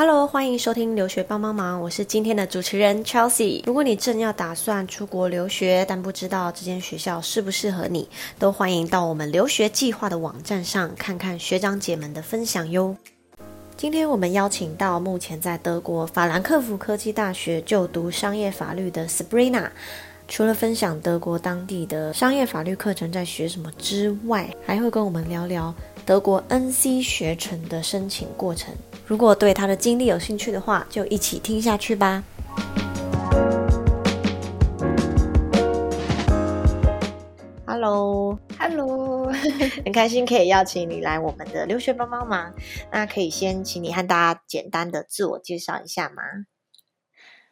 Hello，欢迎收听留学帮帮忙，我是今天的主持人 Chelsea。如果你正要打算出国留学，但不知道这间学校适不适合你，都欢迎到我们留学计划的网站上看看学长姐们的分享哟。今天我们邀请到目前在德国法兰克福科技大学就读商业法律的 Sabrina。除了分享德国当地的商业法律课程在学什么之外，还会跟我们聊聊德国 NC 学程的申请过程。如果对他的经历有兴趣的话，就一起听下去吧。Hello，Hello，很开心可以邀请你来我们的留学帮帮忙。那可以先请你和大家简单的自我介绍一下吗？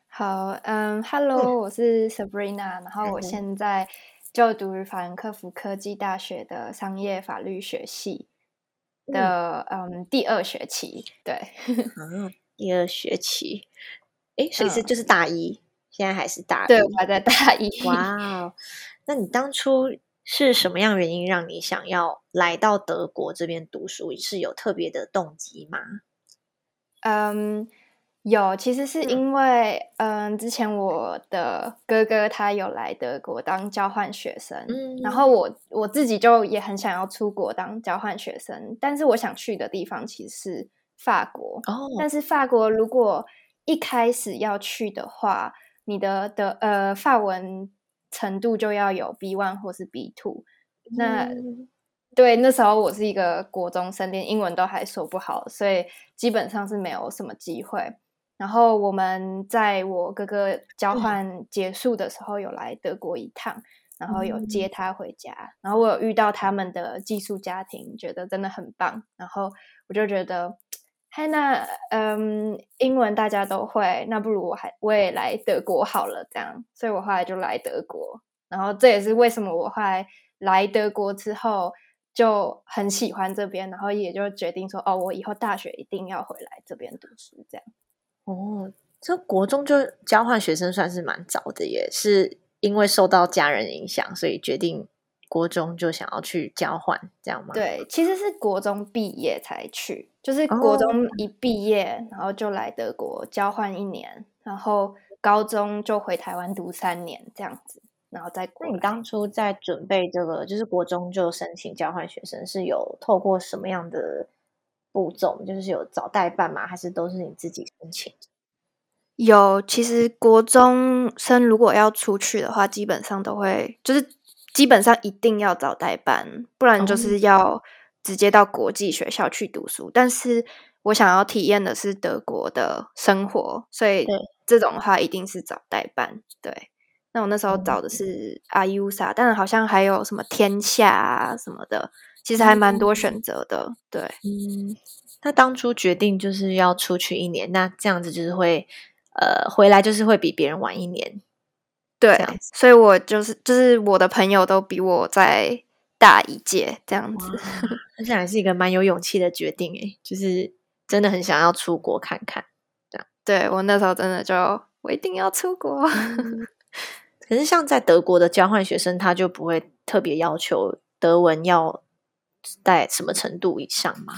好，嗯，Hello，我是 Sabrina，然后我现在就读于法兰克福科技大学的商业法律学系。的嗯，第二学期对，嗯，第二学期，哎，所以是就是大一，现在还是大，对，我还在大一。哇哦，那你当初是什么样原因让你想要来到德国这边读书？是有特别的动机吗？嗯。有，其实是因为，嗯，之前我的哥哥他有来德国当交换学生，嗯，然后我我自己就也很想要出国当交换学生，但是我想去的地方其实是法国，哦，但是法国如果一开始要去的话，你的的呃法文程度就要有 B one 或是 B two，那对那时候我是一个国中生，连英文都还说不好，所以基本上是没有什么机会。然后我们在我哥哥交换结束的时候有来德国一趟，然后有接他回家，然后我有遇到他们的寄宿家庭，觉得真的很棒。然后我就觉得，嘿，那嗯，英文大家都会，那不如我还我也来德国好了，这样。所以我后来就来德国，然后这也是为什么我后来来德国之后就很喜欢这边，然后也就决定说，哦，我以后大学一定要回来这边读书，这样。哦，这国中就交换学生算是蛮早的，耶是因为受到家人影响，所以决定国中就想要去交换，这样吗？对，其实是国中毕业才去，就是国中一毕业，然后就来德国交换一年，然后高中就回台湾读三年这样子，然后再。那你当初在准备这个，就是国中就申请交换学生，是有透过什么样的？步骤就是有找代办吗？还是都是你自己申请？有，其实国中生如果要出去的话，基本上都会，就是基本上一定要找代办，不然就是要直接到国际学校去读书。但是我想要体验的是德国的生活，所以这种的话一定是找代办。对，那我那时候找的是阿 U 萨，但好像还有什么天下啊什么的。其实还蛮多选择的，对。嗯，那当初决定就是要出去一年，那这样子就是会，呃，回来就是会比别人晚一年，对。所以我就是就是我的朋友都比我在大一届这样子，而且还是一个蛮有勇气的决定诶，就是真的很想要出国看看，这样。对我那时候真的就我一定要出国，可是像在德国的交换学生，他就不会特别要求德文要。在什么程度以上吗？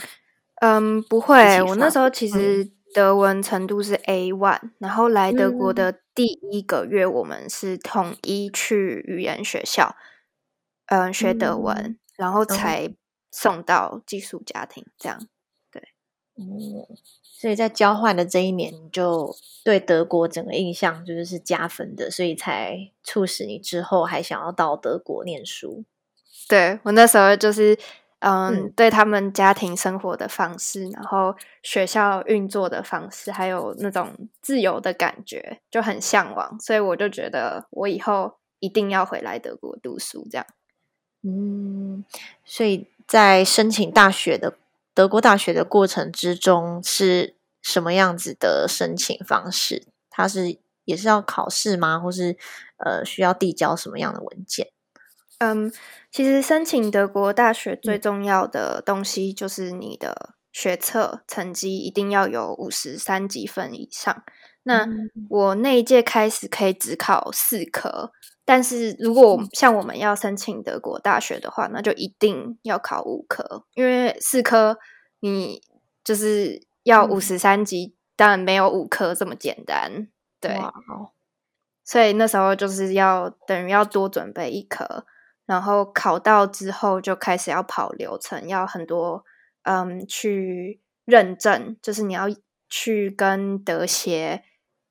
嗯，不会。我那时候其实德文程度是 A one，然后来德国的第一个月，我们是统一去语言学校，嗯，学德文，然后才送到寄宿家庭。这样，对。嗯，所以在交换的这一年，你就对德国整个印象就是是加分的，所以才促使你之后还想要到德国念书。对我那时候就是。嗯，对他们家庭生活的方式，然后学校运作的方式，还有那种自由的感觉，就很向往。所以我就觉得，我以后一定要回来德国读书。这样，嗯，所以在申请大学的德国大学的过程之中，是什么样子的申请方式？它是也是要考试吗？或是呃，需要递交什么样的文件？嗯，其实申请德国大学最重要的东西就是你的学测成绩一定要有五十三级分以上。那我那一届开始可以只考四科，但是如果像我们要申请德国大学的话，那就一定要考五科，因为四科你就是要五十三级当然没有五科这么简单。对，所以那时候就是要等于要多准备一科，然后考到之后就开始要跑流程，要很多嗯去认证，就是你要去跟德协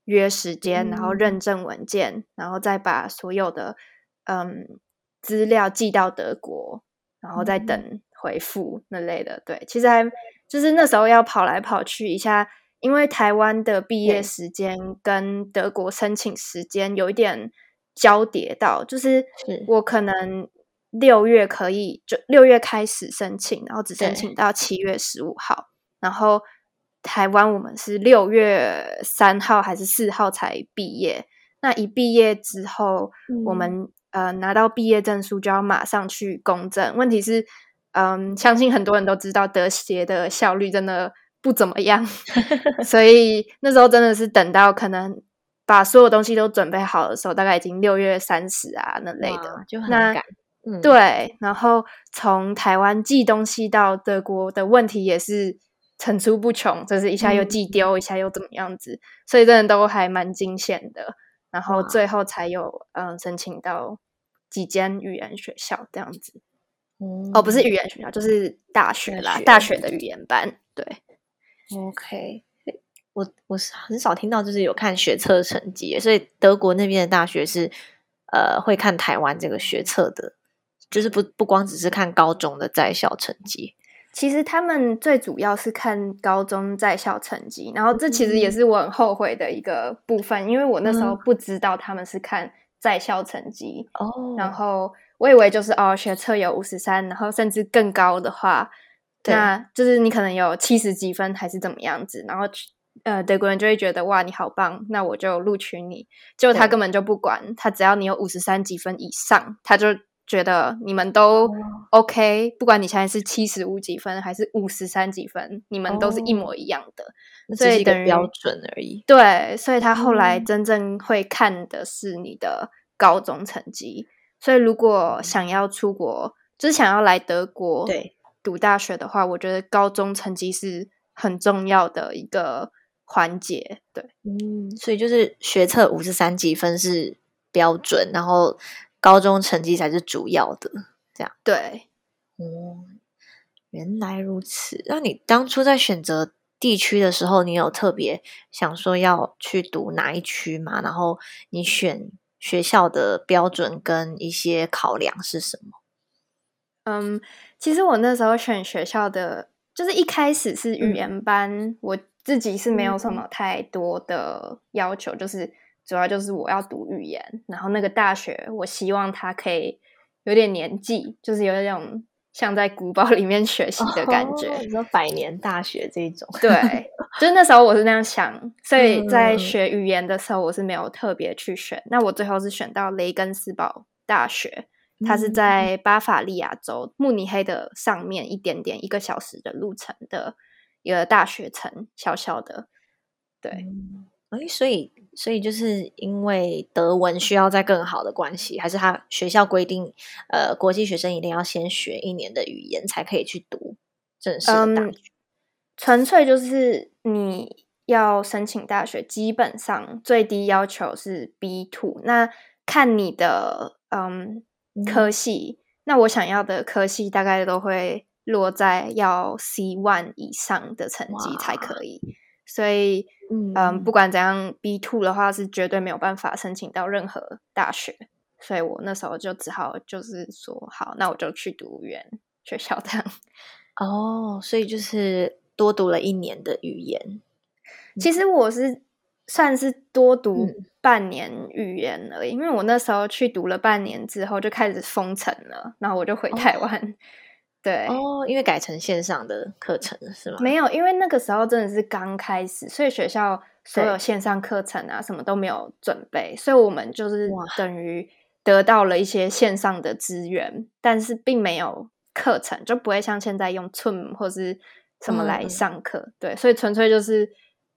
约时间，然后认证文件，然后再把所有的嗯资料寄到德国，然后再等回复那类的。对，其实还就是那时候要跑来跑去一下。因为台湾的毕业时间跟德国申请时间有一点交叠到，就是我可能六月可以就六月开始申请，然后只申请到七月十五号，然后台湾我们是六月三号还是四号才毕业。那一毕业之后，我们呃拿到毕业证书就要马上去公证。问题是，嗯，相信很多人都知道德协的效率真的。不怎么样，所以那时候真的是等到可能把所有东西都准备好的时候，大概已经六月三十啊那类的，就很赶。嗯，对。然后从台湾寄东西到德国的问题也是层出不穷，就是一下又寄丢，一下又怎么样子，所以真的都还蛮惊险的。然后最后才有嗯申请到几间语言学校这样子。哦，不是语言学校，就是大学啦，大学的语言班。对。OK，我我是很少听到就是有看学测成绩，所以德国那边的大学是呃会看台湾这个学测的，就是不不光只是看高中的在校成绩，其实他们最主要是看高中在校成绩，然后这其实也是我很后悔的一个部分，因为我那时候不知道他们是看在校成绩哦，然后我以为就是哦学测有五十三，然后甚至更高的话。那就是你可能有七十几分还是怎么样子，然后呃德国人就会觉得哇你好棒，那我就录取你。结果他根本就不管，他只要你有五十三几分以上，他就觉得你们都 OK，不管你现在是七十五几分还是五十三几分，你们都是一模一样的，所以等于标准而已。对，所以他后来真正会看的是你的高中成绩。所以如果想要出国，就是想要来德国，对。读大学的话，我觉得高中成绩是很重要的一个环节。对，嗯，所以就是学测五十三几分是标准，然后高中成绩才是主要的。这样，对，哦，原来如此。那你当初在选择地区的时候，你有特别想说要去读哪一区吗？然后你选学校的标准跟一些考量是什么？嗯。其实我那时候选学校的，就是一开始是语言班，我自己是没有什么太多的要求，就是主要就是我要读语言，然后那个大学我希望它可以有点年纪，就是有那种像在古堡里面学习的感觉，你说百年大学这种，对，就是那时候我是那样想，所以在学语言的时候我是没有特别去选，那我最后是选到雷根斯堡大学。它是在巴伐利亚州慕尼黑的上面一点点一个小时的路程的一个大学城，小小的。对，哎，所以所以就是因为德文需要在更好的关系，还是他学校规定，呃，国际学生一定要先学一年的语言才可以去读正式的大学。纯粹就是你要申请大学，基本上最低要求是 B two，那看你的嗯。科系，那我想要的科系大概都会落在要 C one 以上的成绩才可以，所以嗯，不管怎样，B two 的话是绝对没有办法申请到任何大学，所以我那时候就只好就是说，好，那我就去读语言学校这样。哦，所以就是多读了一年的语言。其实我是。算是多读半年语言而已，因为我那时候去读了半年之后就开始封城了，然后我就回台湾。对哦，因为改成线上的课程是吗？没有，因为那个时候真的是刚开始，所以学校所有线上课程啊什么都没有准备，所以我们就是等于得到了一些线上的资源，但是并没有课程，就不会像现在用 Zoom 或是什么来上课。对，所以纯粹就是。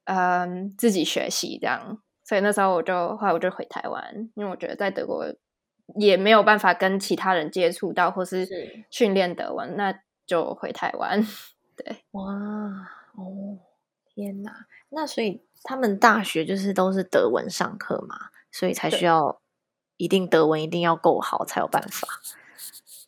嗯，自己学习这样，所以那时候我就后来我就回台湾，因为我觉得在德国也没有办法跟其他人接触到或是训练德文，那就回台湾。对，哇哦，天哪！那所以他们大学就是都是德文上课嘛，所以才需要一定德文一定要够好才有办法。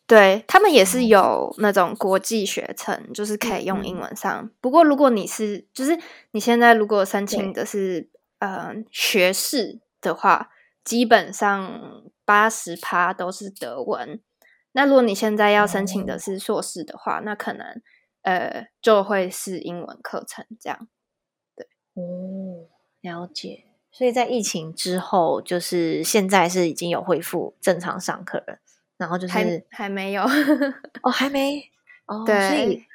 对他们也是有那种国际学程，就是可以用英文上。不过如果你是，就是你现在如果申请的是呃学士的话，基本上八十趴都是德文。那如果你现在要申请的是硕士的话，那可能呃就会是英文课程这样。对，哦，了解。所以在疫情之后，就是现在是已经有恢复正常上课了。然后就是还还没有哦，还没 哦，对，所以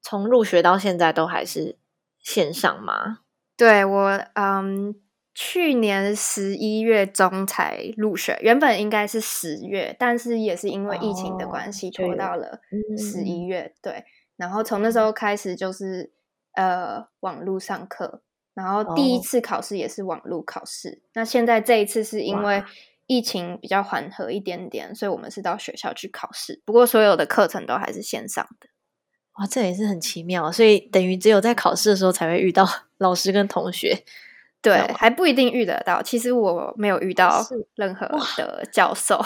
从入学到现在都还是线上吗？对我，嗯，去年十一月中才入学，原本应该是十月，但是也是因为疫情的关系拖到了十一月。对，然后从那时候开始就是呃网络上课，然后第一次考试也是网络考试。那现在这一次是因为。疫情比较缓和一点点，所以我们是到学校去考试。不过所有的课程都还是线上的。哇，这也是很奇妙。所以等于只有在考试的时候才会遇到 老师跟同学。对，还不一定遇得到。其实我没有遇到任何的教授。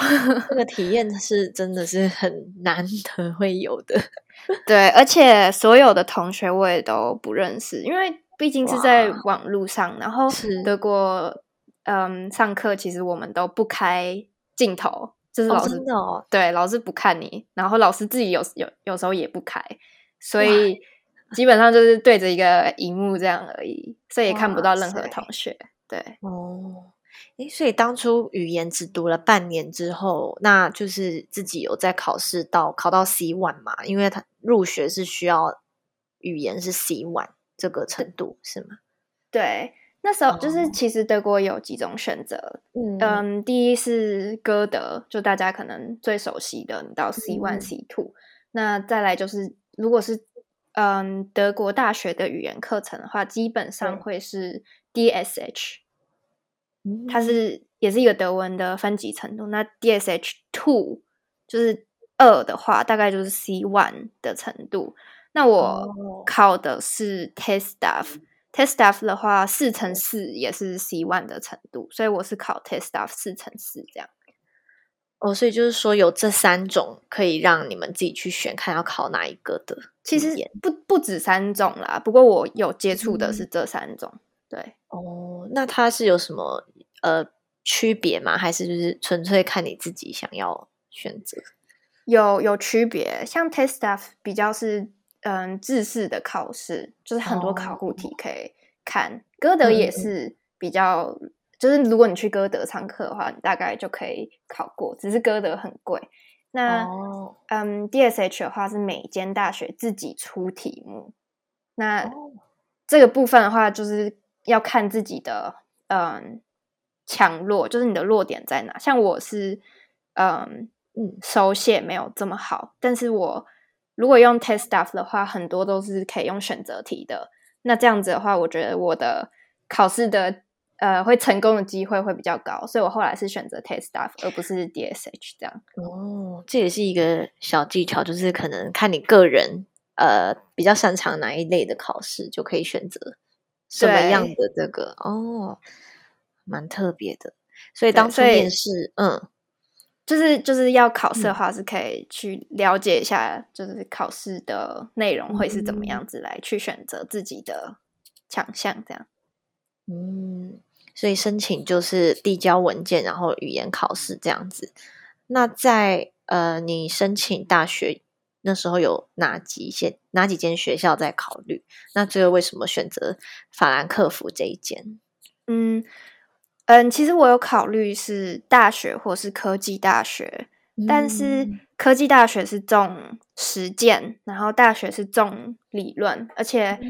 这个体验 是真的是很难得会有的。对，而且所有的同学我也都不认识，因为毕竟是在网络上，然后德国。嗯，上课其实我们都不开镜头，就是老师对老师不看你，然后老师自己有有有时候也不开，所以基本上就是对着一个荧幕这样而已，所以也看不到任何同学。对哦，诶，所以当初语言只读了半年之后，那就是自己有在考试到考到 C one 嘛？因为他入学是需要语言是 C one 这个程度是吗？对。那时候就是，其实德国有几种选择，嗯，第一是歌德，就大家可能最熟悉的，你到 C one C two，那再来就是，如果是嗯德国大学的语言课程的话，基本上会是 DSH，它是也是一个德文的分级程度，那 DSH two 就是二的话，大概就是 C one 的程度，那我考的是 Test Staff。Test Staff 的话，四乘四也是 C one 的程度，所以我是考 Test Staff 四乘四这样。哦，所以就是说有这三种可以让你们自己去选，看要考哪一个的。其实不不止三种啦，不过我有接触的是这三种。对，哦，那它是有什么呃区别吗？还是就是纯粹看你自己想要选择？有有区别，像 Test Staff 比较是。嗯，自式的考试就是很多考古题可以看。歌德也是比较，就是如果你去歌德上课的话，你大概就可以考过。只是歌德很贵。那嗯，DSH 的话是每间大学自己出题目。那这个部分的话，就是要看自己的嗯强弱，就是你的弱点在哪。像我是嗯嗯手写没有这么好，但是我。如果用 test stuff 的话，很多都是可以用选择题的。那这样子的话，我觉得我的考试的呃会成功的机会会比较高，所以我后来是选择 test stuff 而不是 DSH 这样。哦，这也是一个小技巧，就是可能看你个人呃比较擅长哪一类的考试，就可以选择什么样的这个哦，蛮特别的。所以当初面试，嗯。就是就是要考试的话，是可以去了解一下，就是考试的内容会是怎么样子，来去选择自己的强项，这样。嗯，所以申请就是递交文件，然后语言考试这样子。那在呃，你申请大学那时候有哪几些哪几间学校在考虑？那最后为什么选择法兰克福这一间？嗯。嗯，其实我有考虑是大学或是科技大学，但是科技大学是重实践，然后大学是重理论，而且，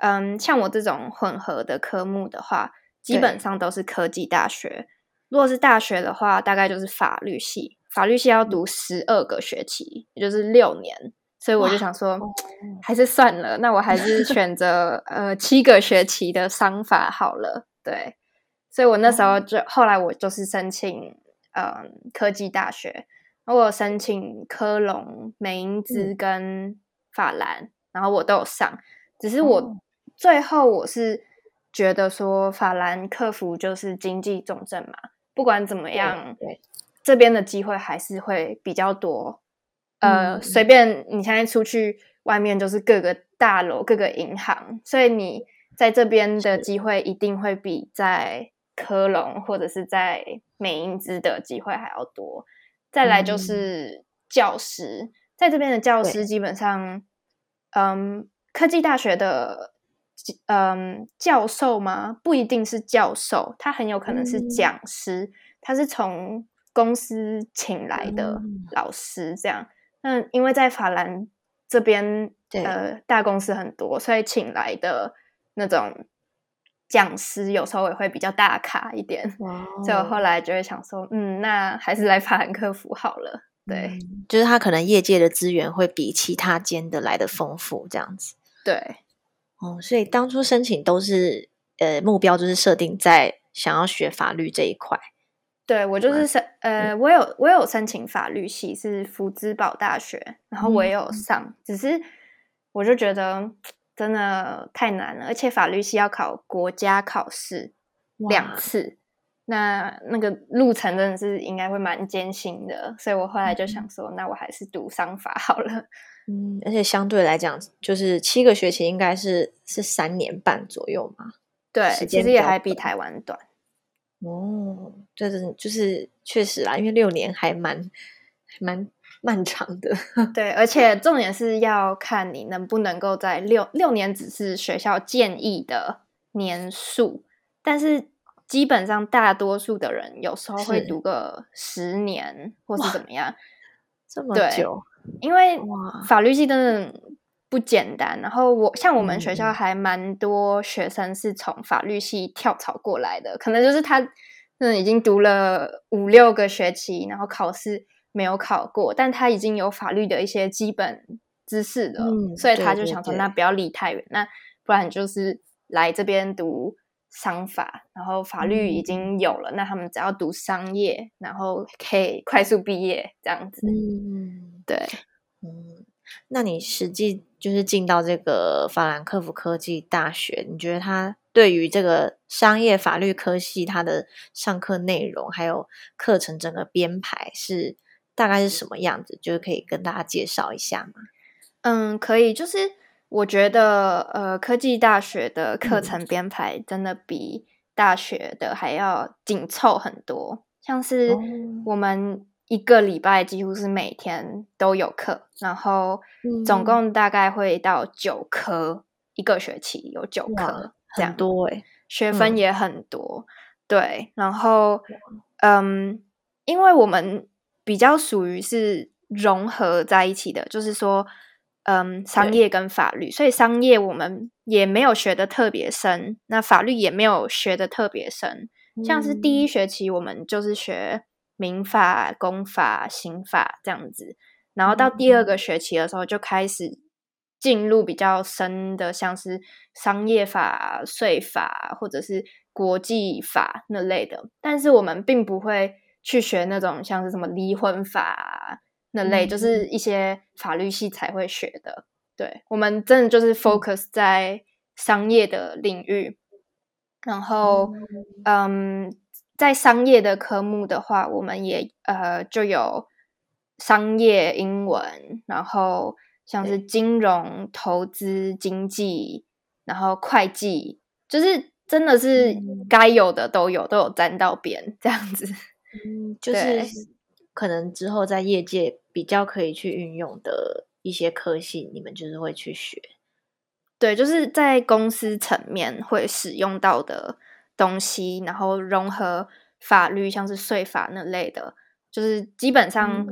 嗯，像我这种混合的科目的话，基本上都是科技大学。如果是大学的话，大概就是法律系，法律系要读十二个学期，也就是六年，所以我就想说，还是算了，那我还是选择呃七个学期的商法好了，对。所以我那时候就后来我就是申请嗯科技大学，我申请科隆、美因兹跟法兰，然后我都有上。只是我最后我是觉得说法兰克福就是经济重镇嘛，不管怎么样，对。这边的机会还是会比较多。呃，随便你现在出去外面，就是各个大楼、各个银行，所以你在这边的机会一定会比在科隆或者是在美英兹的机会还要多。再来就是教师，在这边的教师基本上，嗯，科技大学的嗯教授吗？不一定是教授，他很有可能是讲师，他是从公司请来的老师这样。那因为在法兰这边，呃，大公司很多，所以请来的那种讲师有时候也会比较大咖一点。所以我后来就会想说，嗯，那还是来法兰克福好了。对，就是他可能业界的资源会比其他间的来的丰富，这样子。对，哦，所以当初申请都是呃目标就是设定在想要学法律这一块。对我就是申呃，我有我有申请法律系，是福兹堡大学，然后我也有上，只是我就觉得真的太难了，而且法律系要考国家考试两次，那那个路程真的是应该会蛮艰辛的，所以我后来就想说，那我还是读商法好了。嗯，而且相对来讲，就是七个学期应该是是三年半左右嘛，对，其实也还比台湾短。哦，就是就是确实啦，因为六年还蛮蛮漫长的。对，而且重点是要看你能不能够在六六年，只是学校建议的年数，但是基本上大多数的人有时候会读个十年或是怎么样，这么久。因为法律系真的不简单。然后我像我们学校还蛮多学生是从法律系跳槽过来的，可能就是他嗯已经读了五六个学期，然后考试没有考过，但他已经有法律的一些基本知识了，所以他就想说，那不要离太远，那不然就是来这边读。商法，然后法律已经有了，那他们只要读商业，然后可以快速毕业这样子。嗯，对，嗯，那你实际就是进到这个法兰克福科技大学，你觉得它对于这个商业法律科系，它的上课内容还有课程整个编排是大概是什么样子？就是可以跟大家介绍一下吗？嗯，可以，就是。我觉得，呃，科技大学的课程编排真的比大学的还要紧凑很多。像是我们一个礼拜几乎是每天都有课，然后总共大概会到九科一个学期，有九科，这样多哎，学分也很多。对，然后，嗯，因为我们比较属于是融合在一起的，就是说。嗯，商业跟法律，所以商业我们也没有学的特别深，那法律也没有学的特别深。像是第一学期我们就是学民法、公法、刑法这样子，然后到第二个学期的时候就开始进入比较深的，像是商业法、税法或者是国际法那类的，但是我们并不会去学那种像是什么离婚法。那类就是一些法律系才会学的，对我们真的就是 focus 在商业的领域，然后嗯，在商业的科目的话，我们也呃就有商业英文，然后像是金融、投资、经济，然后会计，就是真的是该有的都有，都有沾到边这样子，嗯，就是。可能之后在业界比较可以去运用的一些科系，你们就是会去学。对，就是在公司层面会使用到的东西，然后融合法律，像是税法那类的，就是基本上，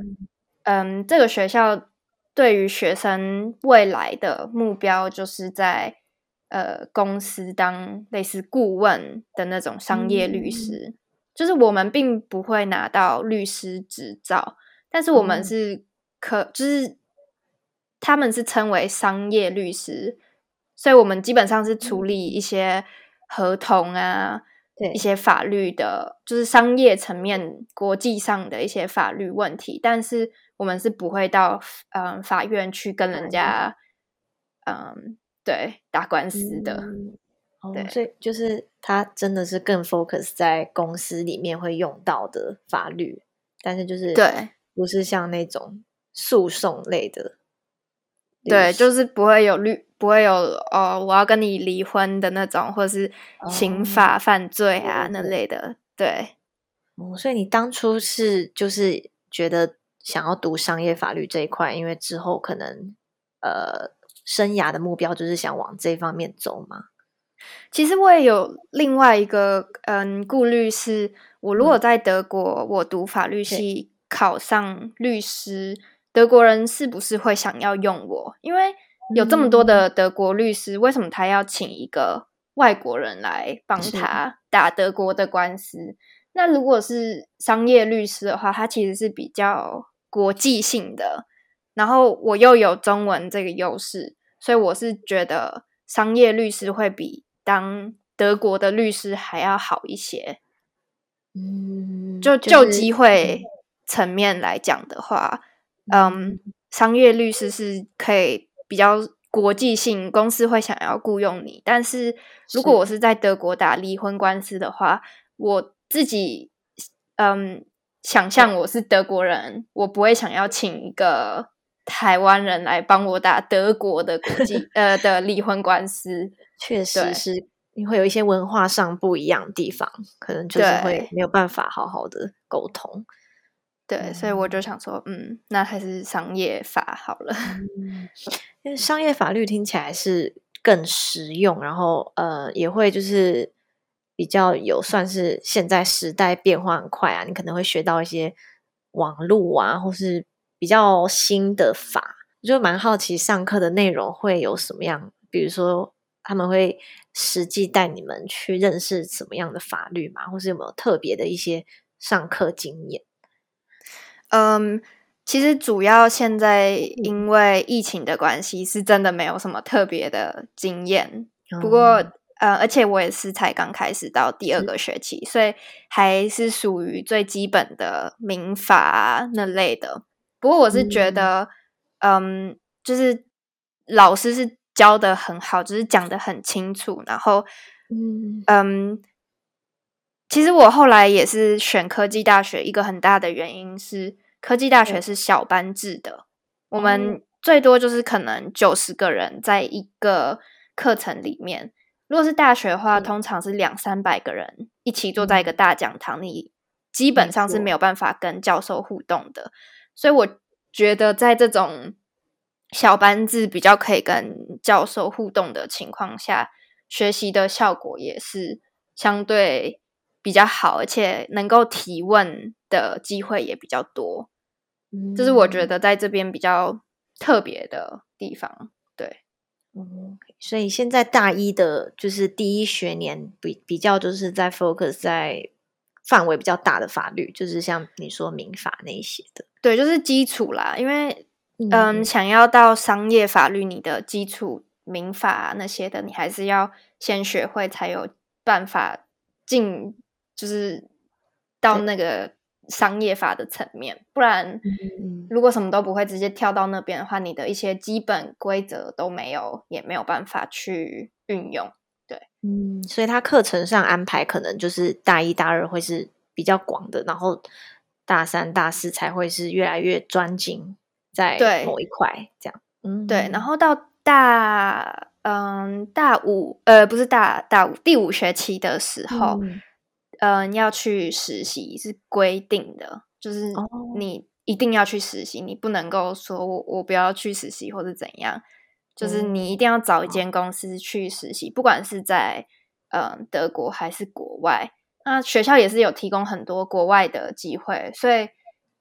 嗯，这个学校对于学生未来的目标，就是在呃公司当类似顾问的那种商业律师。就是我们并不会拿到律师执照，但是我们是可，就是他们是称为商业律师，所以我们基本上是处理一些合同啊，对。一些法律的，就是商业层面、国际上的一些法律问题，但是我们是不会到嗯法院去跟人家嗯对打官司的。对，所以就是他真的是更 focus 在公司里面会用到的法律，但是就是对，不是像那种诉讼类的，对，就是不会有律，不会有哦，我要跟你离婚的那种，或者是刑法犯罪啊那类的，对。哦，所以你当初是就是觉得想要读商业法律这一块，因为之后可能呃生涯的目标就是想往这方面走嘛？其实我也有另外一个嗯顾虑，是我如果在德国我读法律系考上律师，德国人是不是会想要用我？因为有这么多的德国律师，为什么他要请一个外国人来帮他打德国的官司？那如果是商业律师的话，他其实是比较国际性的，然后我又有中文这个优势，所以我是觉得商业律师会比当德国的律师还要好一些。嗯，就就机会层面来讲的话，嗯，商业律师是可以比较国际性，公司会想要雇佣你。但是如果我是在德国打离婚官司的话，我自己嗯，想象我是德国人，我不会想要请一个台湾人来帮我打德国的国际 呃的离婚官司。确实是，你会有一些文化上不一样的地方，可能就是会没有办法好好的沟通。对，所以我就想说，嗯，那还是商业法好了。因为商业法律听起来是更实用，然后呃，也会就是。比较有算是现在时代变化很快啊，你可能会学到一些网络啊，或是比较新的法，就蛮好奇上课的内容会有什么样。比如说他们会实际带你们去认识什么样的法律嘛，或是有没有特别的一些上课经验？嗯，其实主要现在因为疫情的关系，是真的没有什么特别的经验。不过。呃，而且我也是才刚开始到第二个学期，所以还是属于最基本的民法那类的。不过我是觉得，嗯，就是老师是教的很好，就是讲的很清楚。然后，嗯嗯，其实我后来也是选科技大学，一个很大的原因是科技大学是小班制的，我们最多就是可能九十个人在一个课程里面。如果是大学的话，通常是两三百个人一起坐在一个大讲堂里，基本上是没有办法跟教授互动的。所以我觉得，在这种小班制比较可以跟教授互动的情况下，学习的效果也是相对比较好，而且能够提问的机会也比较多。这是我觉得在这边比较特别的地方。对。嗯，所以现在大一的就是第一学年比比较就是在 focus 在范围比较大的法律，就是像你说民法那一些的，对，就是基础啦。因为嗯，想要到商业法律，你的基础民法那些的，你还是要先学会，才有办法进，就是到那个。商业法的层面，不然如果什么都不会，直接跳到那边的话，你的一些基本规则都没有，也没有办法去运用。对，嗯，所以他课程上安排可能就是大一、大二会是比较广的，然后大三、大四才会是越来越专精在某一块这样。嗯，对，然后到大嗯大五呃不是大大五第五学期的时候。嗯，要去实习是规定的，就是你一定要去实习，你不能够说我我不要去实习或者怎样，就是你一定要找一间公司去实习，不管是在嗯德国还是国外，那学校也是有提供很多国外的机会，所以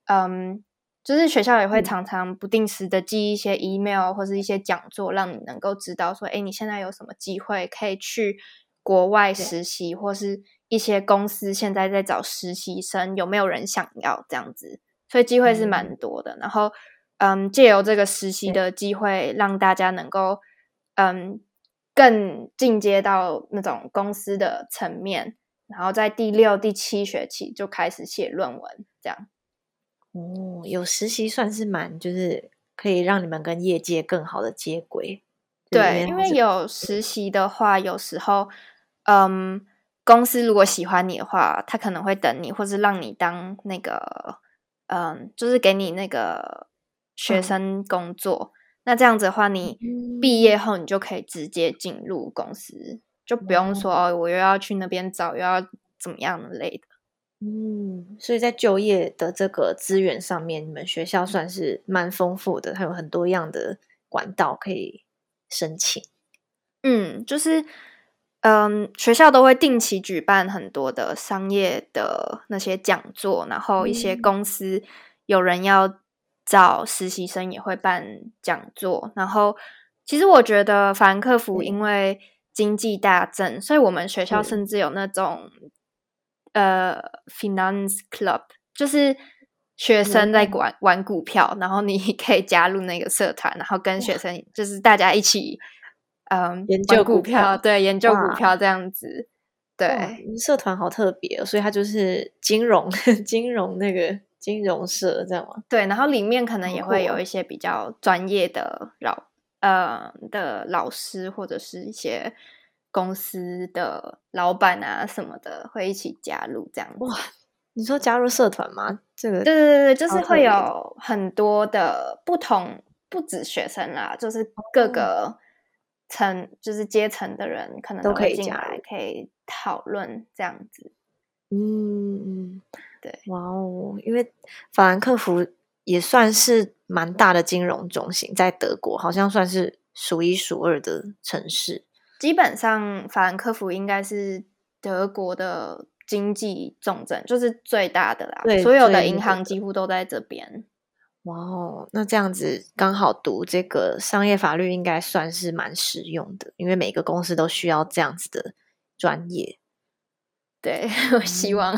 嗯，就是学校也会常常不定时的寄一些 email 或是一些讲座，让你能够知道说，哎，你现在有什么机会可以去国外实习，或是。一些公司现在在找实习生，有没有人想要这样子？所以机会是蛮多的。然后，嗯，借由这个实习的机会，让大家能够，嗯，更进阶到那种公司的层面。然后在第六、第七学期就开始写论文，这样。哦，有实习算是蛮，就是可以让你们跟业界更好的接轨。对，因为有实习的话，有时候，嗯，公司如果喜欢你的话，他可能会等你，或是让你当那个，嗯，就是给你那个学生工作。那这样子的话，你毕业后你就可以直接进入公司，就不用说哦，我又要去那边找，又要怎么样的类的。嗯，所以在就业的这个资源上面，你们学校算是蛮丰富的，它有很多样的管道可以。申请，嗯，就是，嗯，学校都会定期举办很多的商业的那些讲座，然后一些公司有人要找实习生也会办讲座。然后，其实我觉得法兰克福因为经济大振，所以我们学校甚至有那种呃 finance club，就是。学生在玩玩股票，然后你 可以加入那个社团，然后跟学生就是大家一起，嗯，研究股票，对，研究股票这样子。对，社团好特别，所以它就是金融 金融那个金融社这样吗？对，然后里面可能也会有一些比较专业的老呃的老师，或者是一些公司的老板啊什么的，会一起加入这样子。哇，你说加入社团吗？这个对对对对，就是会有很多的不同，不止学生啦，就是各个层，就是阶层的人可能都可以进来，可以讨论这样子。嗯嗯，对，哇哦，因为法兰克福也算是蛮大的金融中心，在德国好像算是数一数二的城市。基本上，法兰克福应该是德国的。经济重镇就是最大的啦，所有的银行几乎都在这边。哇哦，那这样子刚好读这个商业法律应该算是蛮实用的，因为每个公司都需要这样子的专业。对，我希望。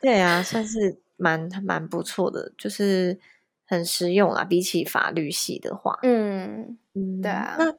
对啊，算是蛮蛮不错的，就是很实用啊。比起法律系的话，嗯嗯，对啊。那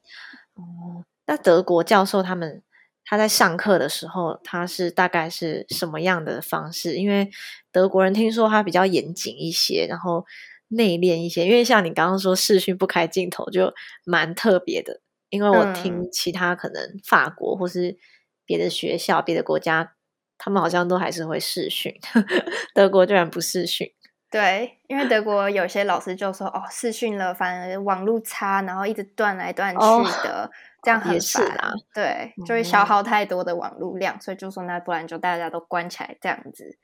哦，那德国教授他们。他在上课的时候，他是大概是什么样的方式？因为德国人听说他比较严谨一些，然后内敛一些。因为像你刚刚说视讯不开镜头，就蛮特别的。因为我听其他可能法国或是别的学校、别的国家，他们好像都还是会视讯，德国居然不视讯。对，因为德国有些老师就说：“哦，视讯了，反而网络差，然后一直断来断去的。”这样很烦啊，对，就会消耗太多的网络量，所以就说那不然就大家都关起来这样子。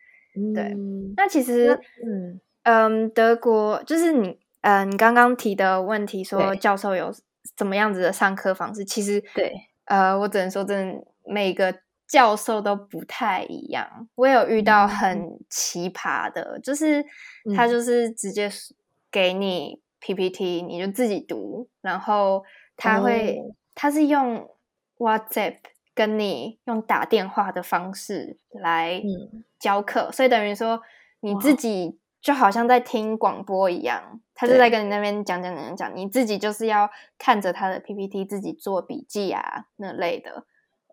对，那其实，嗯嗯，德国就是你，嗯，你刚刚提的问题，说教授有怎么样子的上课方式，其实对，呃，我只能说，真的每个教授都不太一样。我有遇到很奇葩的，就是他就是直接给你 PPT，你就自己读，然后他会。他是用 WhatsApp 跟你用打电话的方式来教课，所以等于说你自己就好像在听广播一样，他就在跟你那边讲讲讲讲，你自己就是要看着他的 PPT 自己做笔记啊那类的。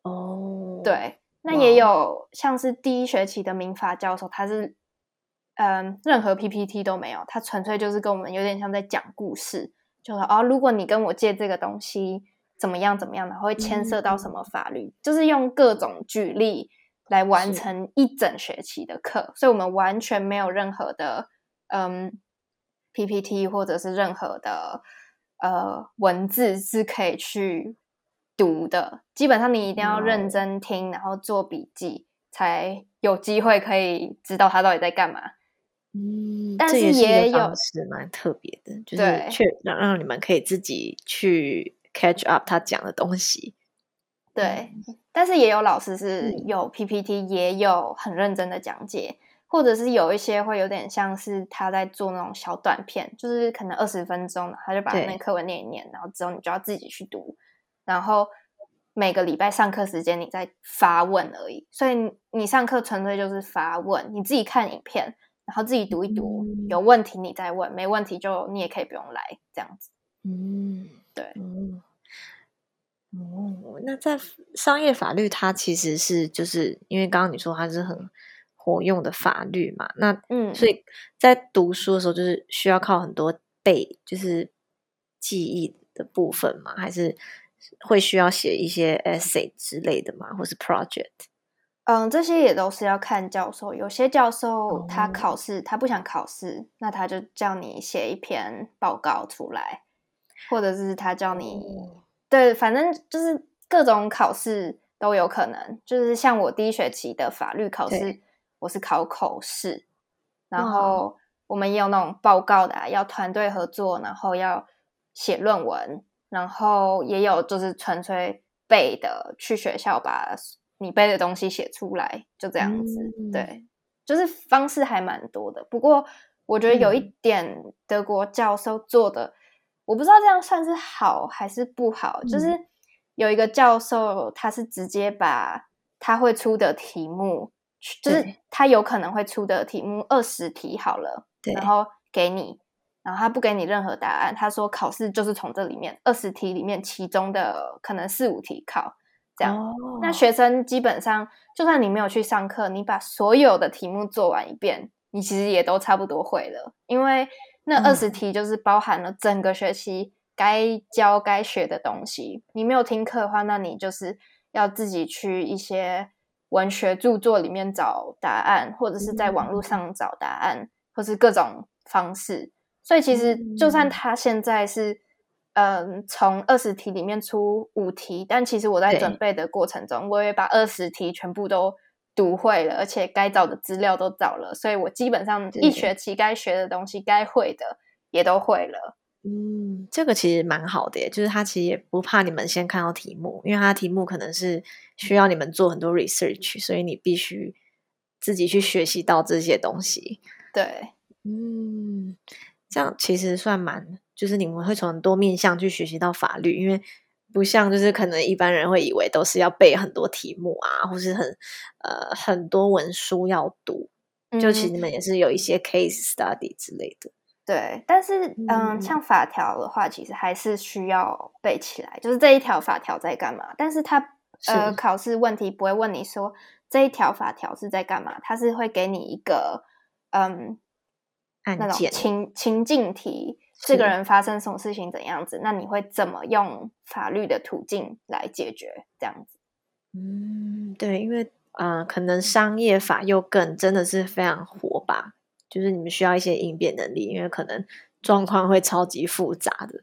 哦，对，那也有像是第一学期的民法教授，他是嗯任何 PPT 都没有，他纯粹就是跟我们有点像在讲故事，就说哦，如果你跟我借这个东西。怎么样？怎么样的会牵涉到什么法律？就是用各种举例来完成一整学期的课，所以我们完全没有任何的嗯 PPT 或者是任何的呃文字是可以去读的。基本上你一定要认真听，然后做笔记，才有机会可以知道他到底在干嘛。嗯，但是也有是蛮特别的，就是确让让你们可以自己去。catch up 他讲的东西，对，但是也有老师是有 PPT，也有很认真的讲解，或者是有一些会有点像是他在做那种小短片，就是可能二十分钟，他就把那课文念一念，然后之后你就要自己去读，然后每个礼拜上课时间你在发问而已，所以你上课纯粹就是发问，你自己看影片，然后自己读一读，有问题你再问，没问题就你也可以不用来这样子，嗯，对，嗯。哦，那在商业法律，它其实是就是因为刚刚你说它是很活用的法律嘛，那嗯，所以在读书的时候，就是需要靠很多背，就是记忆的部分嘛，还是会需要写一些 essay 之类的嘛？或是 project？嗯，这些也都是要看教授。有些教授他考试，他不想考试，那他就叫你写一篇报告出来，或者是他叫你对，反正就是各种考试都有可能。就是像我第一学期的法律考试，我是考口试，然后我们也有那种报告的，要团队合作，然后要写论文，然后也有就是纯粹背的，去学校把。你背的东西写出来，就这样子，对，就是方式还蛮多的。不过我觉得有一点德国教授做的，我不知道这样算是好还是不好。就是有一个教授，他是直接把他会出的题目，就是他有可能会出的题目二十题好了，然后给你，然后他不给你任何答案，他说考试就是从这里面二十题里面其中的可能四五题考。这样，那学生基本上，就算你没有去上课，你把所有的题目做完一遍，你其实也都差不多会了。因为那二十题就是包含了整个学期该教该学的东西。你没有听课的话，那你就是要自己去一些文学著作里面找答案，或者是在网络上找答案，或是各种方式。所以其实，就算他现在是。嗯，从二十题里面出五题，但其实我在准备的过程中，我也把二十题全部都读会了，而且该找的资料都找了，所以我基本上一学期该学的东西、该会的也都会了。嗯，这个其实蛮好的，就是他其实也不怕你们先看到题目，因为他题目可能是需要你们做很多 research，所以你必须自己去学习到这些东西。对，嗯，这样其实算蛮。就是你们会从很多面向去学习到法律，因为不像就是可能一般人会以为都是要背很多题目啊，或是很呃很多文书要读。就其实你们也是有一些 case study 之类的。对，但是嗯，像法条的话，其实还是需要背起来，就是这一条法条在干嘛。但是它呃考试问题不会问你说这一条法条是在干嘛，它是会给你一个嗯那种情情境题。这个人发生什么事情怎样子？那你会怎么用法律的途径来解决这样子？嗯，对，因为呃，可能商业法又更真的是非常火吧，就是你们需要一些应变能力，因为可能状况会超级复杂的。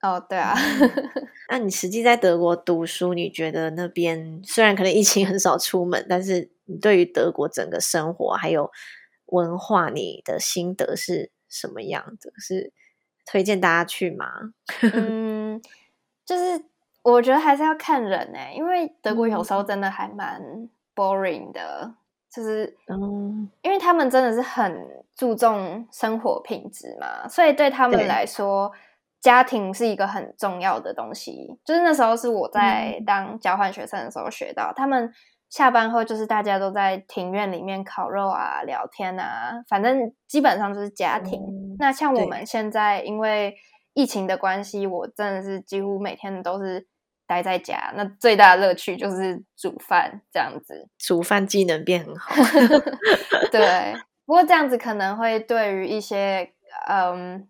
哦，对啊。那你实际在德国读书，你觉得那边虽然可能疫情很少出门，但是你对于德国整个生活还有文化，你的心得是什么样的？是？推荐大家去吗？嗯，就是我觉得还是要看人哎，因为德国有时候真的还蛮 boring 的，就是嗯，因为他们真的是很注重生活品质嘛，所以对他们来说，家庭是一个很重要的东西。就是那时候是我在当交换学生的时候学到，他们。下班后就是大家都在庭院里面烤肉啊、聊天啊，反正基本上就是家庭。那像我们现在因为疫情的关系，我真的是几乎每天都是待在家。那最大的乐趣就是煮饭这样子，煮饭技能变很好。对，不过这样子可能会对于一些嗯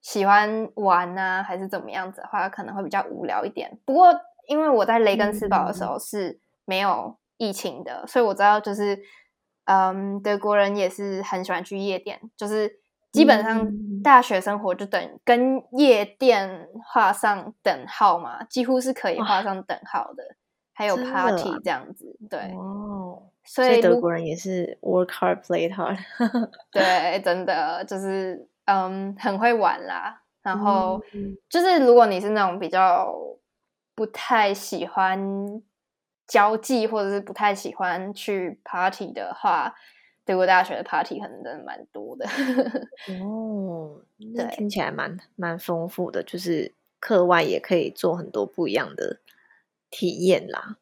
喜欢玩啊还是怎么样子的话，可能会比较无聊一点。不过因为我在雷根斯堡的时候是没有。疫情的，所以我知道，就是，嗯，德国人也是很喜欢去夜店，就是基本上大学生活就等跟夜店画上等号嘛，几乎是可以画上等号的。还有 party 这样子，对哦，所以德国人也是 work hard play hard，对，真的就是嗯，很会玩啦。然后就是如果你是那种比较不太喜欢。交际或者是不太喜欢去 party 的话，德国大学的 party 可能真的蛮多的。哦，对，听起来蛮蛮丰富的，就是课外也可以做很多不一样的体验啦。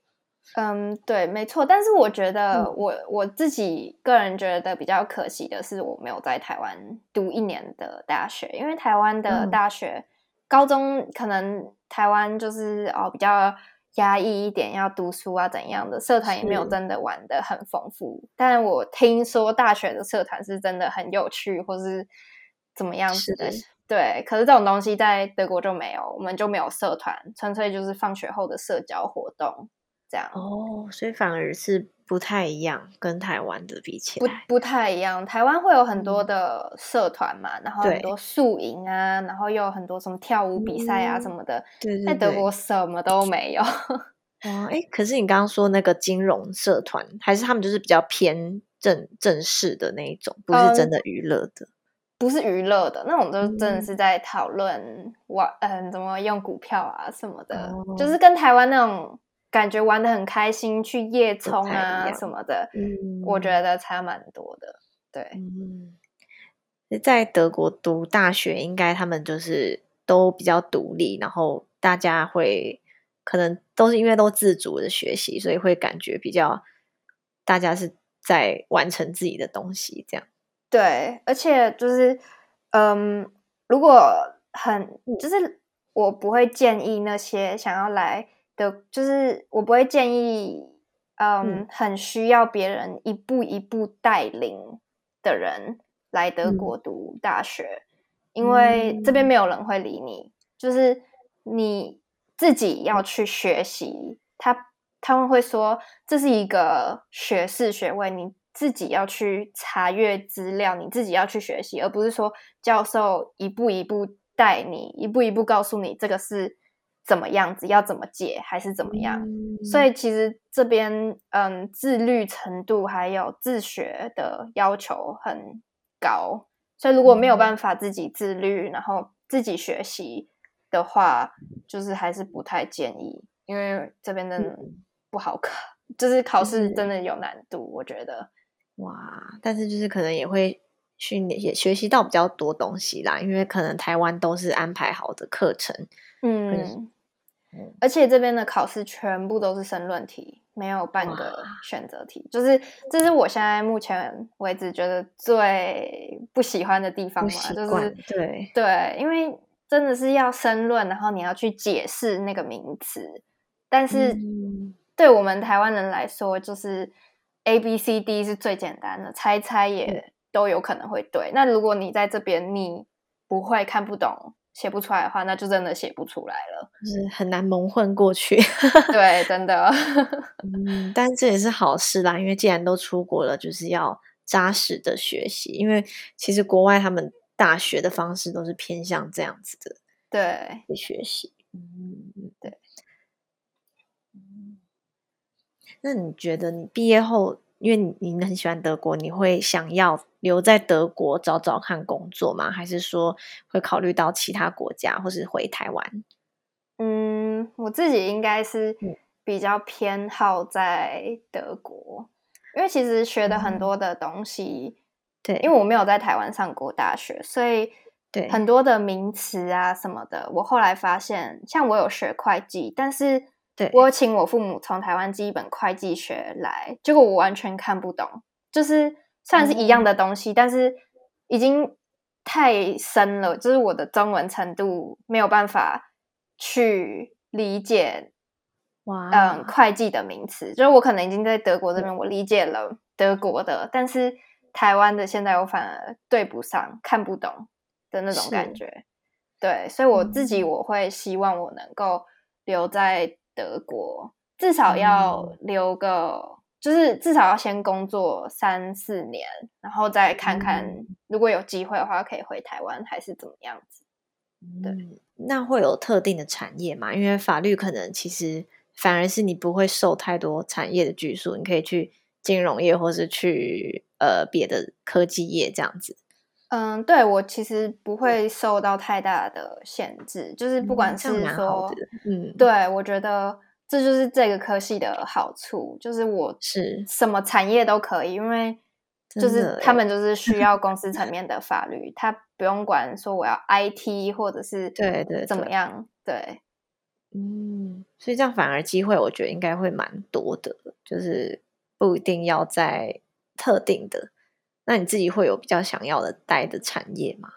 嗯，对，没错。但是我觉得，我我自己个人觉得比较可惜的是，我没有在台湾读一年的大学，因为台湾的大学高中可能台湾就是哦比较。压抑一点，要读书啊，怎样的社团也没有真的玩的很丰富。但我听说大学的社团是真的很有趣，或是怎么样子的。对，可是这种东西在德国就没有，我们就没有社团，纯粹就是放学后的社交活动这样。哦，所以反而是不太一样，跟台湾的比起来，不不太一样。台湾会有很多的社团嘛，然后很多宿营啊，然后又有很多什么跳舞比赛啊什么的。对，在德国什么都没有。哦，哎，可是你刚刚说那个金融社团，还是他们就是比较偏正正式的那一种，不是真的娱乐的，不是娱乐的那种，就真的是在讨论玩，嗯，怎么用股票啊什么的，就是跟台湾那种感觉玩的很开心，去夜冲啊什么的，嗯，我觉得差蛮多的。对，嗯，在德国读大学，应该他们就是都比较独立，然后大家会。可能都是因为都自主的学习，所以会感觉比较大家是在完成自己的东西，这样。对，而且就是，嗯，如果很就是我不会建议那些想要来的，就是我不会建议，嗯，很需要别人一步一步带领的人来德国读大学，因为这边没有人会理你，就是你。自己要去学习，他他们会说这是一个学士学位，你自己要去查阅资料，你自己要去学习，而不是说教授一步一步带你，一步一步告诉你这个是怎么样子，要怎么解还是怎么样。所以其实这边嗯，自律程度还有自学的要求很高，所以如果没有办法自己自律，然后自己学习。的话，就是还是不太建议，因为这边的不好考，就是考试真的有难度，我觉得。哇，但是就是可能也会训练，也学习到比较多东西啦，因为可能台湾都是安排好的课程，嗯，而且这边的考试全部都是申论题，没有半个选择题，就是这是我现在目前为止觉得最不喜欢的地方嘛，就是对对，因为。真的是要申论，然后你要去解释那个名词，但是对我们台湾人来说，就是 A B C D 是最简单的，猜猜也都有可能会对。那如果你在这边你不会看不懂写不出来的话，那就真的写不出来了，就是很难蒙混过去。对，真的。嗯，但这也是好事啦，因为既然都出国了，就是要扎实的学习，因为其实国外他们。大学的方式都是偏向这样子的，对，学习，嗯，对。那你觉得你毕业后，因为你你很喜欢德国，你会想要留在德国找找看工作吗？还是说会考虑到其他国家，或是回台湾？嗯，我自己应该是比较偏好在德国，因为其实学的很多的东西。对，因为我没有在台湾上过大学，所以对很多的名词啊什么的，我后来发现，像我有学会计，但是对我请我父母从台湾寄一本会计学来，结果我完全看不懂。就是虽然是一样的东西，但是已经太深了，就是我的中文程度没有办法去理解。哇，嗯，会计的名词，就是我可能已经在德国这边，我理解了德国的，但是。台湾的现在我反而对不上、看不懂的那种感觉，对，所以我自己我会希望我能够留在德国，至少要留个，就是至少要先工作三四年，然后再看看如果有机会的话，可以回台湾还是怎么样子。对，那会有特定的产业嘛？因为法律可能其实反而是你不会受太多产业的拘束，你可以去金融业或是去。呃，别的科技业这样子，嗯，对我其实不会受到太大的限制，就是不管是说，嗯，对我觉得这就是这个科系的好处，就是我是。什么产业都可以，因为就是他们就是。需要公司层 面的法律，他不用管说我要 IT 或者是对对怎么样，对，嗯，所以这样反而机会我觉得应该会蛮多的，就是不一定要在。特定的，那你自己会有比较想要的待的产业吗？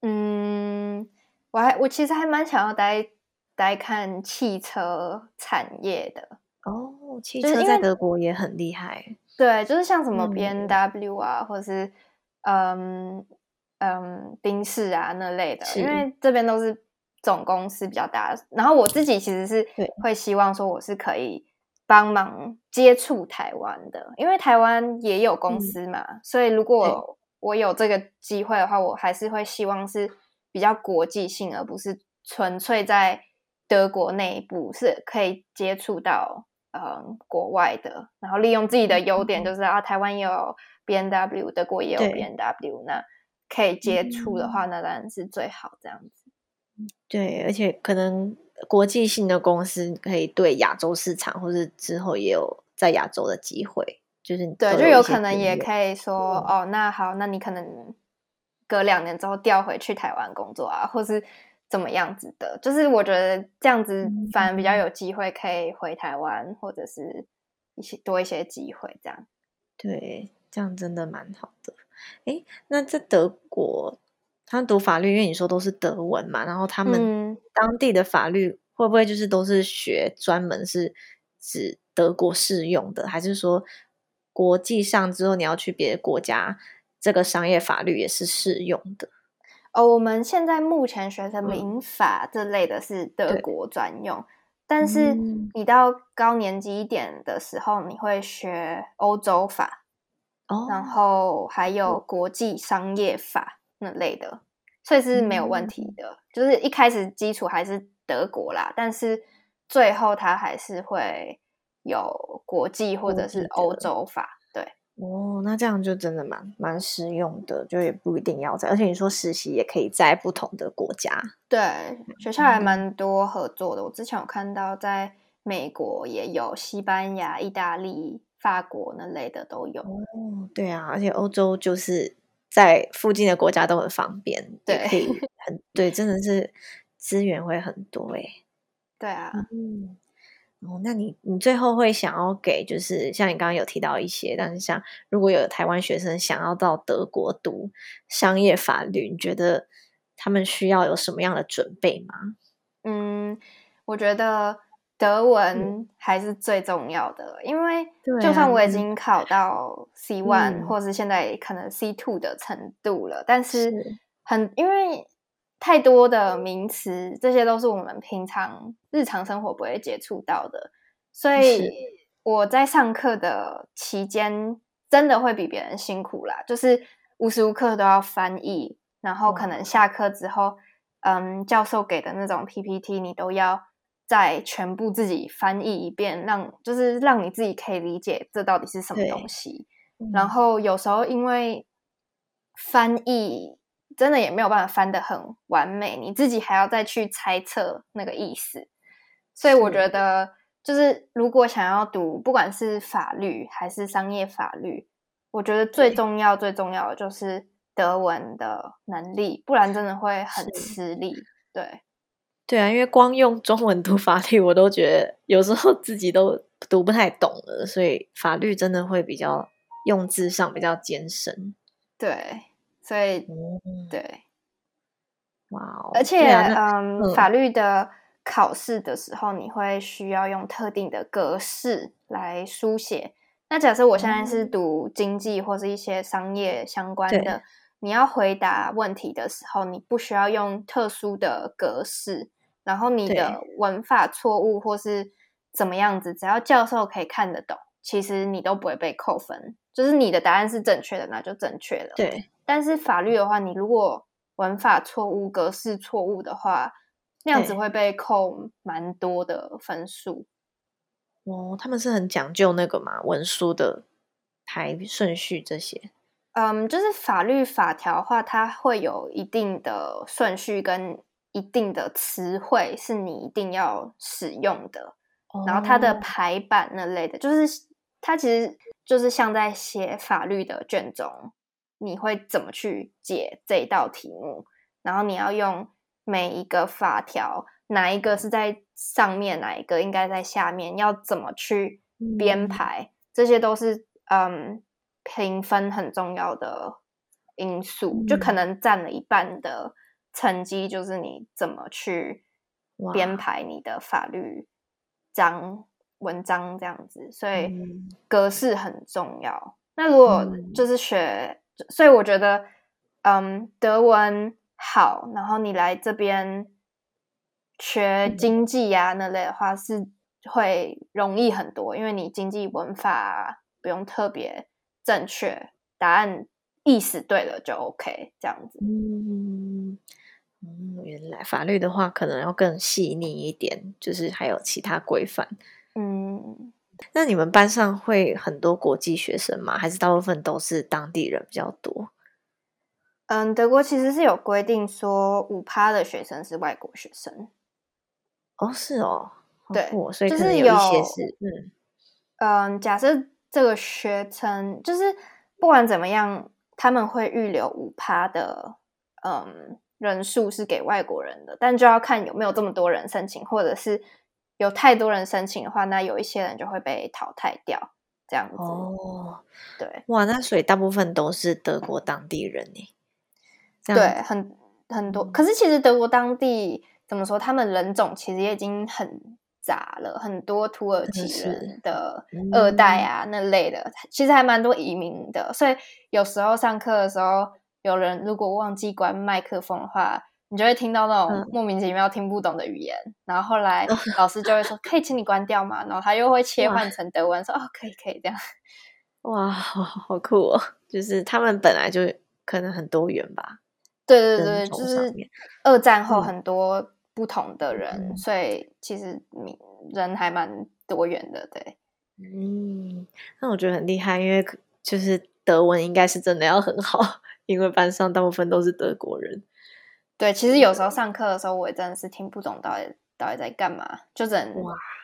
嗯，我还我其实还蛮想要待待看汽车产业的哦。汽车在德国也很厉害，对，就是像什么 B N W 啊，或者是嗯嗯宾士啊那类的，因为这边都是总公司比较大。然后我自己其实是会希望说我是可以帮忙接触台湾的，因为台湾也有公司嘛，所以如果我有这个机会的话，我还是会希望是比较国际性，而不是纯粹在德国内部是可以接触到嗯国外的，然后利用自己的优点，就是啊台湾有 B N W，德国也有 B N W，那可以接触的话，那当然是最好这样子。对，而且可能国际性的公司可以对亚洲市场，或是之后也有在亚洲的机会。就是对，就有可能也可以说哦，那好，那你可能隔两年之后调回去台湾工作啊，或是怎么样子的。就是我觉得这样子反而比较有机会可以回台湾，或者是一些多一些机会这样。对，这样真的蛮好的。哎，那在德国，他读法律，因为你说都是德文嘛，然后他们当地的法律会不会就是都是学专门是指德国适用的，还是说？国际上之后，你要去别的国家，这个商业法律也是适用的。哦，我们现在目前学的民法这类的是德国专用，但是你到高年级一点的时候，你会学欧洲法，哦，然后还有国际商业法那类的，所以是没有问题的。就是一开始基础还是德国啦，但是最后它还是会。有国际或者是欧洲法，对哦，那这样就真的蛮蛮实用的，就也不一定要在，而且你说实习也可以在不同的国家，对，学校还蛮多合作的。我之前有看到，在美国也有，西班牙、意大利、法国那类的都有。哦，对啊，而且欧洲就是在附近的国家都很方便，对，可以 很对，真的是资源会很多哎，对啊，嗯。哦，那你你最后会想要给，就是像你刚刚有提到一些，但是像如果有台湾学生想要到德国读商业法律，你觉得他们需要有什么样的准备吗？嗯，我觉得德文还是最重要的，因为就算我已经考到 C one 或是现在可能 C two 的程度了，但是很因为。太多的名词，这些都是我们平常日常生活不会接触到的，所以我在上课的期间真的会比别人辛苦啦，就是无时无刻都要翻译，然后可能下课之后，嗯，教授给的那种 PPT 你都要再全部自己翻译一遍，让就是让你自己可以理解这到底是什么东西，然后有时候因为翻译。真的也没有办法翻得很完美，你自己还要再去猜测那个意思，所以我觉得，就是如果想要读，不管是法律还是商业法律，我觉得最重要、最重要的就是德文的能力，不然真的会很吃力。对，对啊，因为光用中文读法律，我都觉得有时候自己都读不太懂了，所以法律真的会比较用字上比较艰深。对。所以，对，哇，哦而且，嗯，法律的考试的时候，你会需要用特定的格式来书写。那假设我现在是读经济或是一些商业相关的，你要回答问题的时候，你不需要用特殊的格式，然后你的文法错误或是怎么样子，只要教授可以看得懂，其实你都不会被扣分。就是你的答案是正确的，那就正确了。对。但是法律的话，你如果文法错误、格式错误的话，那样子会被扣蛮多的分数。哦，他们是很讲究那个嘛，文书的排顺序这些。嗯，就是法律法条的话，它会有一定的顺序跟一定的词汇是你一定要使用的。然后它的排版那类的，就是它其实就是像在写法律的卷宗。你会怎么去解这一道题目？然后你要用每一个法条，哪一个是在上面，哪一个应该在下面，要怎么去编排？这些都是嗯评分很重要的因素，就可能占了一半的成绩，就是你怎么去编排你的法律章文章这样子。所以格式很重要。那如果就是学。所以我觉得嗯，德文好，然后你来这边学经济啊那类的话，是会容易很多，因为你经济文法不用特别正确，答案意思对了就 OK，这样子。嗯嗯，原来法律的话可能要更细腻一点，就是还有其他规范。嗯，那你们班上会很多国际学生吗？还是大部分都是当地人比较多？嗯，德国其实是有规定说五趴的学生是外国学生。哦，是哦，对，所以就是有一些是，嗯嗯，假设这个学程就是不管怎么样，他们会预留五趴的嗯人数是给外国人的，但就要看有没有这么多人申请，或者是有太多人申请的话，那有一些人就会被淘汰掉，这样子。哦，对，哇，那所以大部分都是德国当地人呢？对，很很多。可是其实德国当地。怎么说？他们人种其实也已经很杂了，很多土耳其人的二代啊那类的，其实还蛮多移民的。所以有时候上课的时候，有人如果忘记关麦克风的话，你就会听到那种莫名其妙听不懂的语言。然后后来老师就会说：“可以请你关掉吗？”然后他又会切换成德文说：“哦，可以，可以这样。”哇，好酷哦！就是他们本来就可能很多元吧。对对对，就是二战后很多。不同的人，所以其实人还蛮多元的，对。嗯，那我觉得很厉害，因为就是德文应该是真的要很好，因为班上大部分都是德国人。对，其实有时候上课的时候，我也真的是听不懂到底到底在干嘛，就等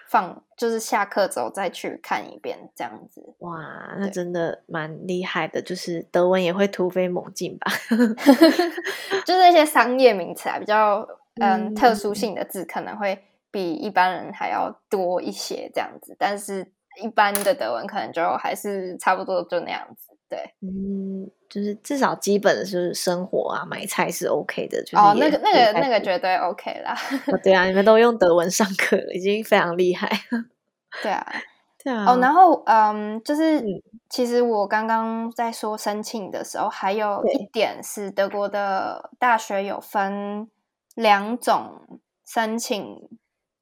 放就是下课之后再去看一遍这样子。哇，那真的蛮厉害的，就是德文也会突飞猛进吧？就是一些商业名词啊，比较。嗯，特殊性的字可能会比一般人还要多一些，这样子。但是一般的德文可能就还是差不多就那样子。对，嗯，就是至少基本的就是生活啊，买菜是 OK 的。哦，那个、那个、那个绝对 OK 啦。对啊，你们都用德文上课，已经非常厉害。对啊，对啊。哦，然后嗯，就是其实我刚刚在说申请的时候，还有一点是德国的大学有分。两种申请，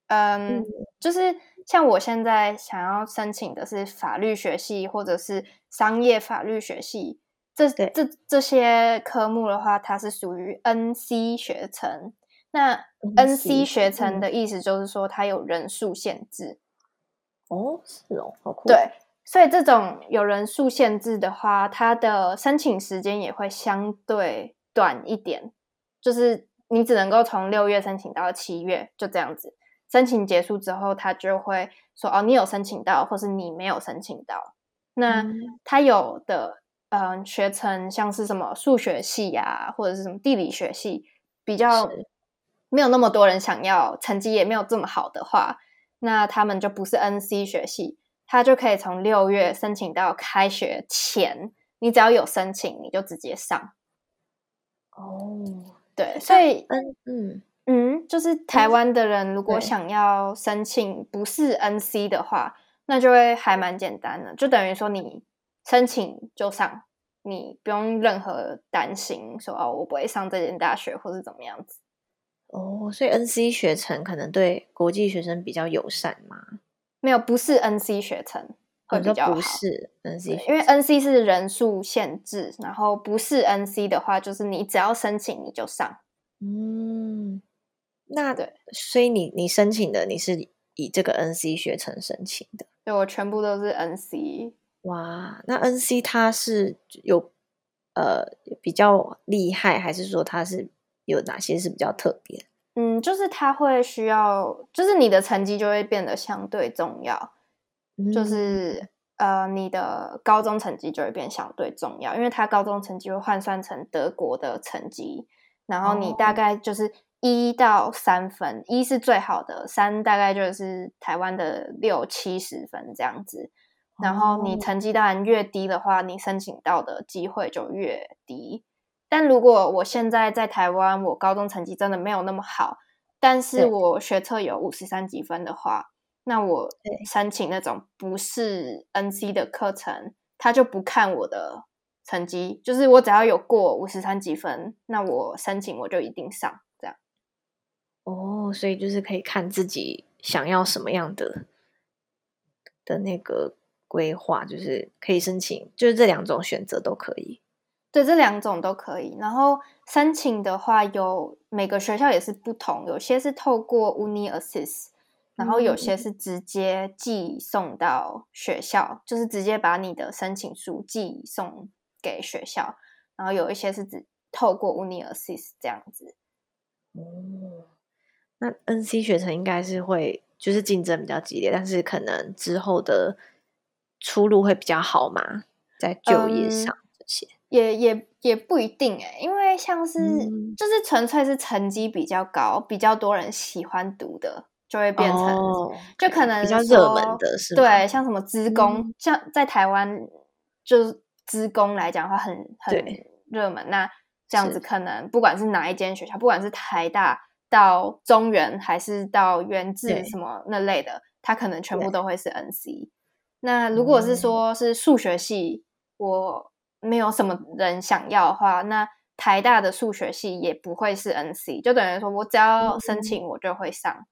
嗯，就是像我现在想要申请的是法律学系或者是商业法律学系，这这这些科目的话，它是属于 N C 学程。那 N C 学程的意思就是说，它有人数限制。哦，是哦，好酷。对，所以这种有人数限制的话，它的申请时间也会相对短一点，就是。你只能够从六月申请到七月，就这样子。申请结束之后，他就会说：“哦，你有申请到，或是你没有申请到。”那他有的，嗯，学成像是什么数学系呀，或者是什么地理学系，比较没有那么多人想要，成绩也没有这么好的话，那他们就不是 N C 学系，他就可以从六月申请到开学前，你只要有申请，你就直接上。哦。对，所以嗯嗯嗯，就是台湾的人如果想要申请不是 NC 的话，那就会还蛮简单的，就等于说你申请就上，你不用任何担心说哦，我不会上这间大学或是怎么样子。哦，所以 NC 学程可能对国际学生比较友善吗？没有，不是 NC 学程。会比较不是 NC，因为 NC 是人数限制，然后不是 NC 的话，就是你只要申请你就上。嗯，那对，所以你你申请的你是以这个 NC 学程申请的？对，我全部都是 NC。哇，那 NC 它是有呃比较厉害，还是说它是有哪些是比较特别？嗯，就是它会需要，就是你的成绩就会变得相对重要。就是呃，你的高中成绩就会变相对重要，因为他高中成绩会换算成德国的成绩，然后你大概就是一到三分，一是最好的，三大概就是台湾的六七十分这样子。然后你成绩当然越低的话，你申请到的机会就越低。但如果我现在在台湾，我高中成绩真的没有那么好，但是我学测有五十三几分的话。那我申请那种不是 NC 的课程，他就不看我的成绩，就是我只要有过五十三几分，那我申请我就一定上。哦，所以就是可以看自己想要什么样的的那个规划，就是可以申请，就是这两种选择都可以。对，这两种都可以。然后申请的话，有每个学校也是不同，有些是透过 Uni Assist，然后有些是直接寄送到学校，就是直接把你的申请书寄送给学校。然后有一些是只透过 Uni Assist 这样子。哦。那 NC 学程应该是会就是竞争比较激烈，但是可能之后的出路会比较好嘛，在就业上这些也也也不一定哎，因为像是就是纯粹是成绩比较高、比较多人喜欢读的，就会变成就可能比较热门的是对，像什么资工，像在台湾就是资工来讲的话，很很热门。那这样子可能不管是哪一间学校，不管是台大。到中原还是到原治什么那类的，它可能全部都会是 NC。那如果是说是数学系，我没有什么人想要的话，那台大的数学系也不会是 NC，就等于说我只要申请我就会上。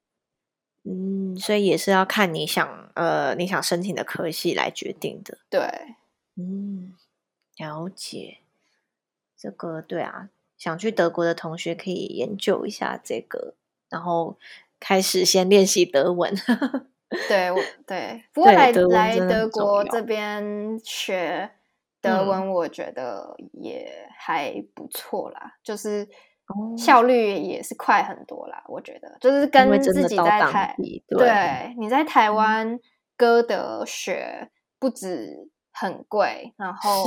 嗯，所以也是要看你想呃你想申请的科系来决定的。对，嗯，了解。这个对啊。想去德国的同学可以研究一下这个，然后开始先练习德文。对，对，不过来来德国这边学德文，我觉得也还不错啦，就是效率也是快很多啦。我觉得就是跟自己在台，对，你在台湾歌德学不止很贵，然后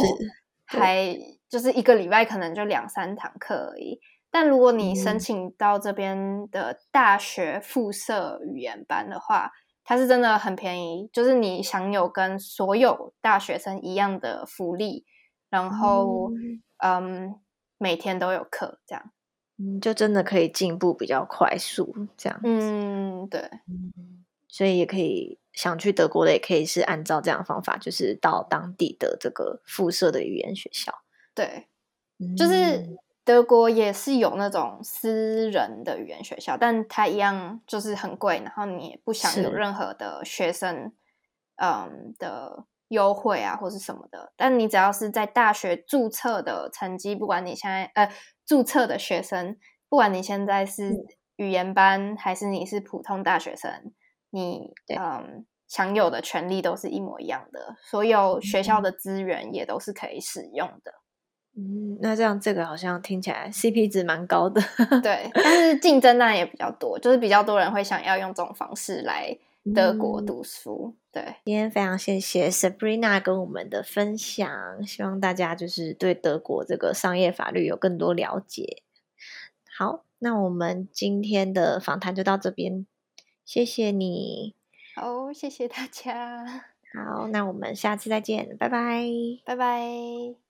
还。就是一个礼拜可能就两三堂课而已，但如果你申请到这边的大学附设语言班的话，它是真的很便宜，就是你享有跟所有大学生一样的福利，然后嗯，每天都有课，这样，嗯，就真的可以进步比较快速，这样，嗯，对，所以也可以想去德国的，也可以是按照这样的方法，就是到当地的这个附设的语言学校。对，就是德国也是有那种私人的语言学校，但它一样就是很贵，然后你也不享有任何的学生嗯的优惠啊，或是什么的。但你只要是在大学注册的成绩，不管你现在呃注册的学生，不管你现在是语言班还是你是普通大学生，你嗯享有的权利都是一模一样的，所有学校的资源也都是可以使用的。嗯，那这样这个好像听起来 CP 值蛮高的，对，但是竞争当然也比较多，就是比较多人会想要用这种方式来德国读书。对，今天非常谢谢 Sabrina 跟我们的分享，希望大家就是对德国这个商业法律有更多了解。好，那我们今天的访谈就到这边，谢谢你。好，谢谢大家。好，那我们下次再见，拜拜，拜拜。